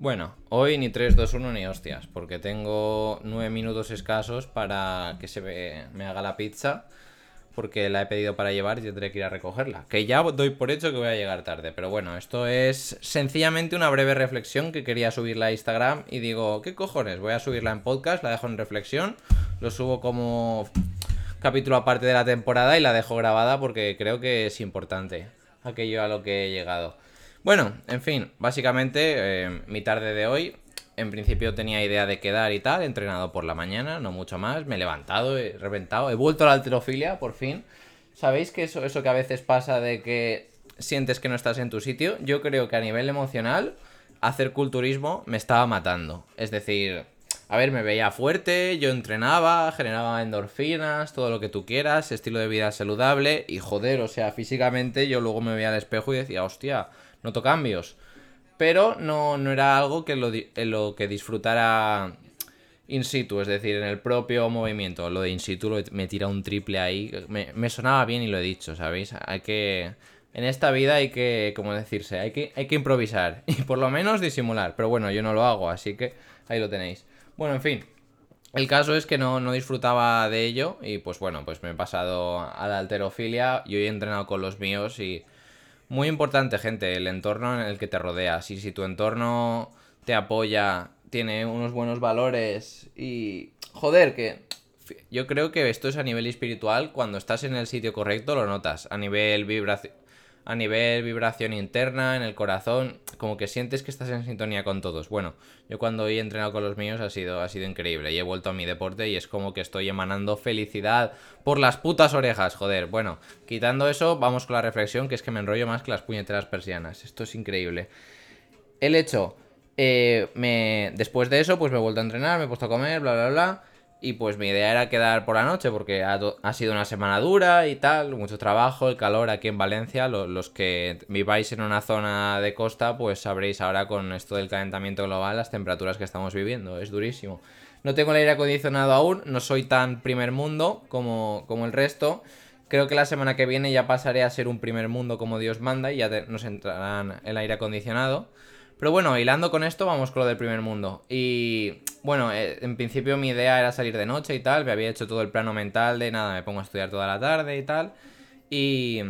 Bueno, hoy ni 3, 2, 1 ni hostias, porque tengo 9 minutos escasos para que se me, haga la pizza, porque la he pedido para llevar y tendré que ir a recogerla. Que ya doy por hecho que voy a llegar tarde, pero bueno, esto es sencillamente una breve reflexión que quería subirla a Instagram y digo, ¿qué cojones? Voy a subirla en podcast, la dejo en reflexión, lo subo como capítulo aparte de la temporada y la dejo grabada porque creo que es importante aquello a lo que he llegado. Bueno, en fin, básicamente eh, mi tarde de hoy, en principio tenía idea de quedar y tal, he entrenado por la mañana, no mucho más, me he levantado, he reventado, he vuelto a la alterofilia, por fin. ¿Sabéis que eso, eso que a veces pasa de que sientes que no estás en tu sitio? Yo creo que a nivel emocional, hacer culturismo me estaba matando. Es decir, a ver, me veía fuerte, yo entrenaba, generaba endorfinas, todo lo que tú quieras, estilo de vida saludable y joder, o sea, físicamente yo luego me veía al espejo y decía, hostia, noto cambios. Pero no, no era algo que lo, lo que disfrutara in situ, es decir, en el propio movimiento. Lo de in situ me tira un triple ahí. Me, sonaba bien y lo he dicho, ¿sabéis? Hay que. En esta vida hay que, como decirse, hay que, hay que improvisar y por lo menos disimular. Pero bueno, yo no lo hago, así que ahí lo tenéis. Bueno, en fin. El caso es que no, no disfrutaba de ello y pues bueno, pues me he pasado a la alterofilia. Yo he entrenado con los míos y muy importante, gente, el entorno en el que te rodeas. Y si tu entorno te apoya, tiene unos buenos valores y... Joder, que yo creo que esto es a nivel espiritual, cuando estás en el sitio correcto lo notas, a nivel vibración a nivel vibración interna, en el corazón, como que sientes que estás en sintonía con todos. Bueno, yo cuando he entrenado con los míos ha sido, ha sido increíble y he vuelto a mi deporte y es como que estoy emanando felicidad por las putas orejas, joder. Bueno, quitando eso, vamos con la reflexión, que es que me enrollo más que las puñeteras persianas. Esto es increíble. El hecho, eh, me... después de eso, pues me he vuelto a entrenar, me he puesto a comer, bla, bla, bla. Y pues mi idea era quedar por la noche porque ha, sido una semana dura y tal, mucho trabajo, el calor aquí en Valencia. los que viváis en una zona de costa, pues sabréis ahora con esto del calentamiento global las temperaturas que estamos viviendo. Es durísimo. No tengo el aire acondicionado aún, no soy tan primer mundo como, como el resto. Creo que la semana que viene ya pasaré a ser un primer mundo como Dios manda y ya nos entrarán el aire acondicionado. Pero bueno, hilando con esto, vamos con lo del primer mundo. Y bueno, eh, en principio mi idea era salir de noche y tal. Me había hecho todo el plano mental de nada, me pongo a estudiar toda la tarde y tal. Y,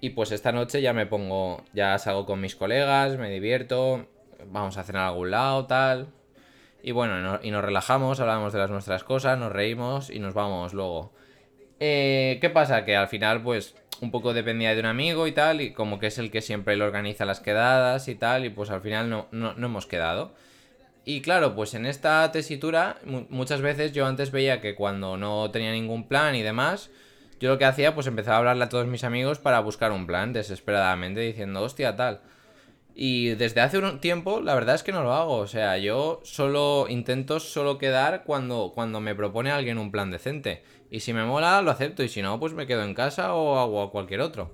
y pues esta noche ya me pongo, ya salgo con mis colegas, me divierto, vamos a cenar a algún lado, tal. Y bueno, y nos relajamos, hablamos de las nuestras cosas, nos reímos y nos vamos luego. Eh, ¿Qué pasa? Que al final, pues, un poco dependía de un amigo y tal, y como que es el que siempre le organiza las quedadas y tal, y pues al final no, no, hemos quedado. Y claro, pues en esta tesitura muchas veces yo antes veía que cuando no tenía ningún plan y demás, yo lo que hacía pues empezaba a hablarle a todos mis amigos para buscar un plan desesperadamente diciendo, hostia, tal. Y desde hace un tiempo la verdad es que no lo hago, o sea, yo solo intento solo quedar cuando, cuando me propone alguien un plan decente. Y si me mola, lo acepto. Y si no, pues me quedo en casa o hago cualquier otro.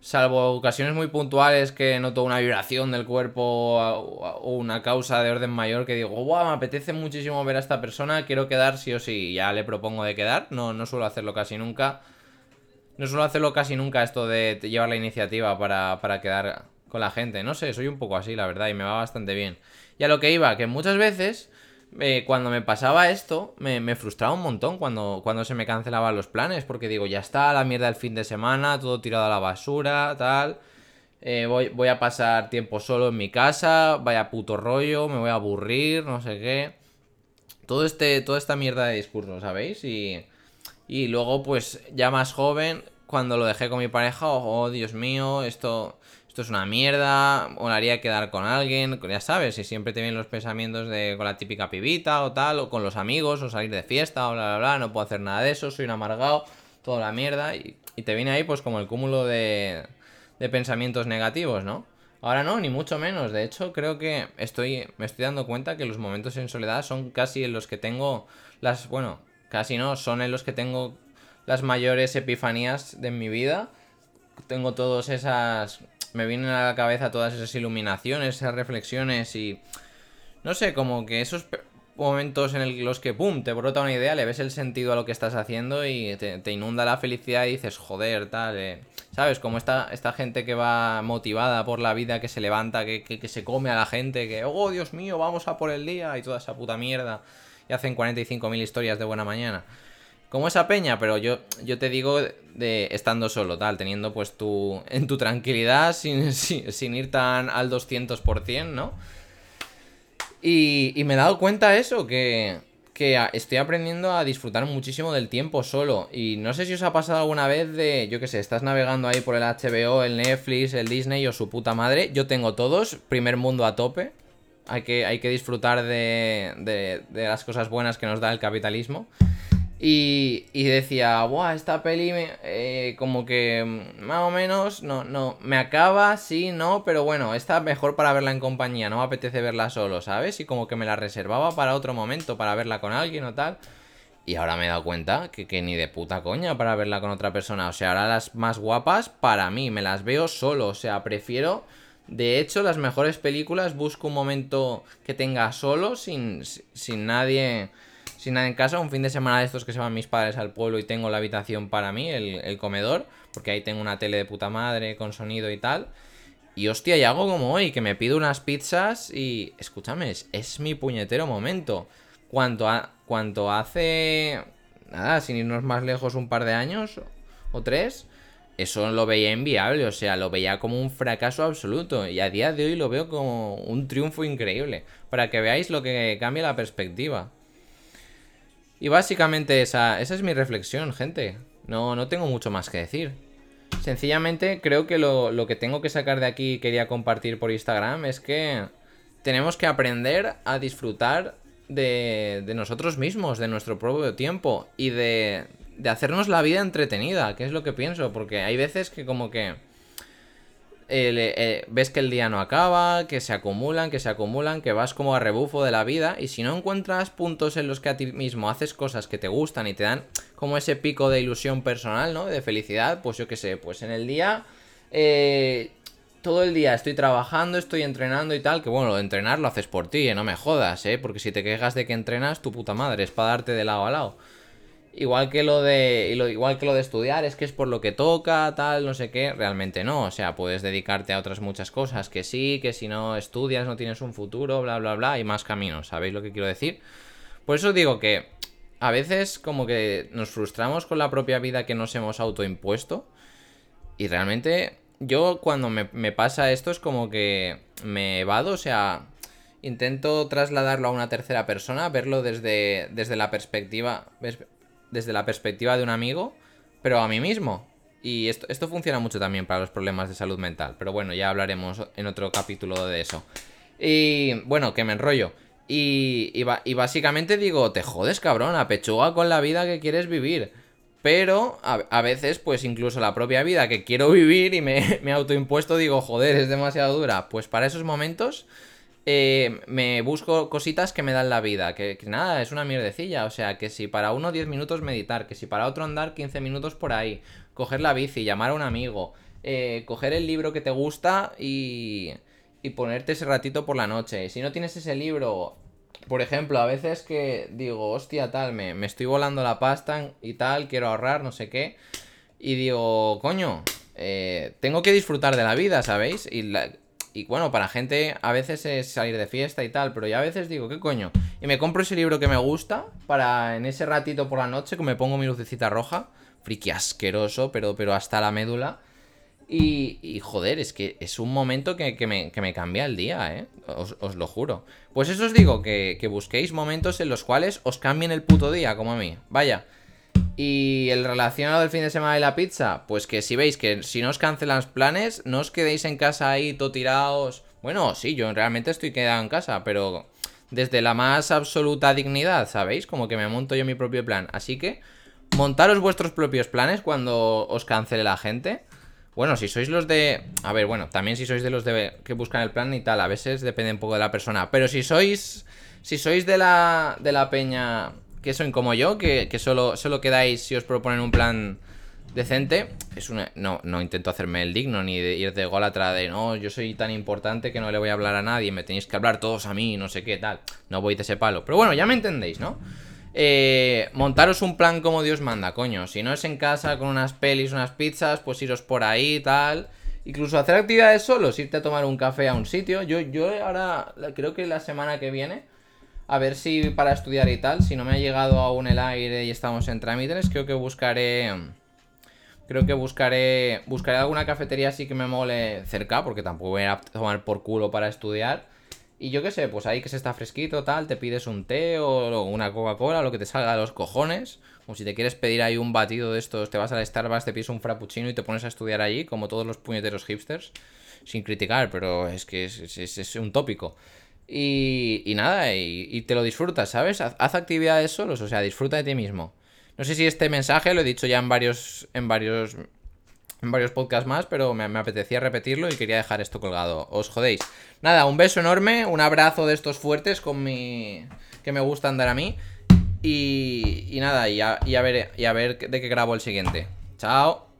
Salvo ocasiones muy puntuales que noto una vibración del cuerpo o una causa de orden mayor que digo, guau, me apetece muchísimo ver a esta persona, quiero quedar sí o sí. Ya le propongo de quedar. No, no suelo hacerlo casi nunca. No suelo hacerlo casi nunca esto de llevar la iniciativa para, para quedar con la gente. No sé, soy un poco así, la verdad, y me va bastante bien. Y a lo que iba, que muchas veces eh, cuando me pasaba esto, me, frustraba un montón cuando, cuando se me cancelaban los planes, porque digo, ya está, la mierda del fin de semana, todo tirado a la basura, tal. Eh, voy, voy a pasar tiempo solo en mi casa, vaya puto rollo, me voy a aburrir, no sé qué. Todo este, toda esta mierda de discurso, ¿sabéis? Y, y luego, pues, ya más joven, cuando lo dejé con mi pareja, oh, Dios mío, esto esto es una mierda, haría quedar con alguien, ya sabes, si siempre te vienen los pensamientos de con la típica pibita o tal, o con los amigos, o salir de fiesta, o bla, bla, bla, no puedo hacer nada de eso, soy un amargado, toda la mierda, y, te viene ahí pues como el cúmulo de, de pensamientos negativos, ¿no? Ahora no, ni mucho menos. De hecho, creo que estoy, me estoy dando cuenta que los momentos en soledad son casi en los que tengo las, bueno, casi no, son en los que tengo las mayores epifanías de mi vida. Tengo todas esas me vienen a la cabeza todas esas iluminaciones, esas reflexiones y... No sé, como que esos momentos en los que, ¡pum!, te brota una idea, le ves el sentido a lo que estás haciendo y te, inunda la felicidad y dices, joder, tal, eh". ¿sabes? Como esta, esta gente que va motivada por la vida, que se levanta, que, que, se come a la gente, que, oh, Dios mío, vamos a por el día y toda esa puta mierda y hacen 45.000 historias de buena mañana. Como esa peña, pero yo, yo te digo de estando solo, tal, teniendo pues tu, en tu tranquilidad, sin, sin, ir tan al 200%, ¿no? Y, y me he dado cuenta eso, que, que estoy aprendiendo a disfrutar muchísimo del tiempo solo. Y no sé si os ha pasado alguna vez de, yo qué sé, estás navegando ahí por el HBO, el Netflix, el Disney o su puta madre. Yo tengo todos, primer mundo a tope. Hay que, hay que disfrutar de, de, de las cosas buenas que nos da el capitalismo. Y, y decía, Buah, esta peli eh, como que más o menos no, no, me acaba, sí, no, pero bueno, está mejor para verla en compañía, no me apetece verla solo, ¿sabes? Y como que me la reservaba para otro momento, para verla con alguien o tal. Y ahora me he dado cuenta que, que ni de puta coña para verla con otra persona. O sea, ahora las más guapas para mí, me las veo solo. O sea, prefiero... De hecho, las mejores películas busco un momento que tenga solo, sin, sin nadie sin nada en casa, un fin de semana de estos que se van mis padres al pueblo y tengo la habitación para mí, el, comedor, porque ahí tengo una tele de puta madre con sonido y tal. Y hostia, y hago como hoy, que me pido unas pizzas y. Escúchame, es, mi puñetero momento. Cuanto, a, cuanto hace. Nada, sin irnos más lejos, un par de años o tres. Eso lo veía inviable, o sea, lo veía como un fracaso absoluto. Y a día de hoy lo veo como un triunfo increíble. Para que veáis lo que cambia la perspectiva. Y básicamente esa, esa es mi reflexión, gente. No, no tengo mucho más que decir. Sencillamente creo que lo, que tengo que sacar de aquí y quería compartir por Instagram es que tenemos que aprender a disfrutar de, de nosotros mismos, de nuestro propio tiempo y de, de hacernos la vida entretenida, que es lo que pienso, porque hay veces que como que eh, ves que el día no acaba, que se acumulan, que se acumulan, que vas como a rebufo de la vida y si no encuentras puntos en los que a ti mismo haces cosas que te gustan y te dan como ese pico de ilusión personal, ¿no? De felicidad, pues yo qué sé, pues en el día... Eh, todo el día estoy trabajando, estoy entrenando y tal, que bueno, lo de entrenar lo haces por ti, ¿eh? no me jodas, ¿eh? Porque si te quejas de que entrenas, tu puta madre, es para darte de lado a lado. Igual que lo de. igual que lo de estudiar, es que es por lo que toca, tal, no sé qué. Realmente no. O sea, puedes dedicarte a otras muchas cosas. Que sí, que si no estudias no tienes un futuro, bla, bla, bla. Hay más caminos. ¿Sabéis lo que quiero decir? Por eso digo que a veces como que nos frustramos con la propia vida que nos hemos autoimpuesto. Y realmente yo cuando me, pasa esto es como que me evado, o sea, intento trasladarlo a una tercera persona, verlo desde, desde la perspectiva, desde la perspectiva de un amigo, pero a mí mismo. Y esto, esto funciona mucho también para los problemas de salud mental. Pero bueno, ya hablaremos en otro capítulo de eso. Y bueno, que me enrollo. Y, y, básicamente digo, te jodes, cabrón, a pechuga con la vida que quieres vivir. Pero a, veces, pues incluso la propia vida que quiero vivir y me, me autoimpuesto, digo, joder, es demasiado dura. Pues para esos momentos eh, me busco cositas que me dan la vida. Que, nada, es una mierdecilla. O sea, que si para uno 10 minutos meditar, que si para otro andar 15 minutos por ahí, coger la bici, llamar a un amigo, eh, coger el libro que te gusta y, y ponerte ese ratito por la noche. Si no tienes ese libro, por ejemplo, a veces que digo, hostia, tal, me, me estoy volando la pasta y tal, quiero ahorrar, no sé qué. Y digo, coño, eh, tengo que disfrutar de la vida, ¿sabéis? Y la, y bueno, para gente a veces es salir de fiesta y tal, pero yo a veces digo, ¿qué coño? Y me compro ese libro que me gusta para en ese ratito por la noche que me pongo mi lucecita roja, friki asqueroso, pero, pero hasta la médula. Y, y joder, es que es un momento que, me, cambia el día, ¿eh? Os, lo juro. Pues eso os digo, que, que busquéis momentos en los cuales os cambien el puto día, como a mí. Vaya. Y el relacionado del fin de semana de la pizza, pues que si veis que si no os cancelan los planes, no os quedéis en casa ahí todo tirados. Bueno, sí, yo realmente estoy quedado en casa, pero desde la más absoluta dignidad, ¿sabéis? Como que me monto yo mi propio plan. Así que montaros vuestros propios planes cuando os cancele la gente. Bueno, si sois los de... A ver, bueno, también si sois de los de que buscan el plan y tal, a veces depende un poco de la persona. Pero si sois... Si sois de la, de la peña que son como yo, que, solo, solo quedáis si os proponen un plan decente, es una, no, no intento hacerme el digno ni de ir de golatra de no, yo soy tan importante que no le voy a hablar a nadie, me tenéis que hablar todos a mí, no sé qué tal. No voy de ese palo. Pero bueno, ya me entendéis, ¿no? Eh, montaros un plan como Dios manda, coño. Si no es en casa con unas pelis, unas pizzas, pues iros por ahí tal. Incluso hacer actividades solos, irte a tomar un café a un sitio. Yo, yo ahora creo que la semana que viene, a ver si para estudiar y tal, si no me ha llegado aún el aire y estamos en trámites, creo que buscaré. Creo que buscaré. Buscaré alguna cafetería así que me mole cerca, porque tampoco voy a tomar por culo para estudiar. Y yo qué sé, pues ahí que se está fresquito, tal, te pides un té o una Coca-Cola, lo que te salga de los cojones. O si te quieres pedir ahí un batido de estos, te vas al Starbucks, te pides un frappuccino y te pones a estudiar allí, como todos los puñeteros hipsters. Sin criticar, pero es que es, un tópico. Y, nada, y, te lo disfrutas, ¿sabes? Haz, haz, actividades solos, o sea, disfruta de ti mismo. No sé si este mensaje lo he dicho ya en varios, en varios en varios podcasts más, pero me, apetecía repetirlo y quería dejar esto colgado. Os jodéis. Nada, un beso enorme, un abrazo de estos fuertes con mi. que me gustan dar a mí. Y, y nada, y a ver, y a ver de qué grabo el siguiente. Chao.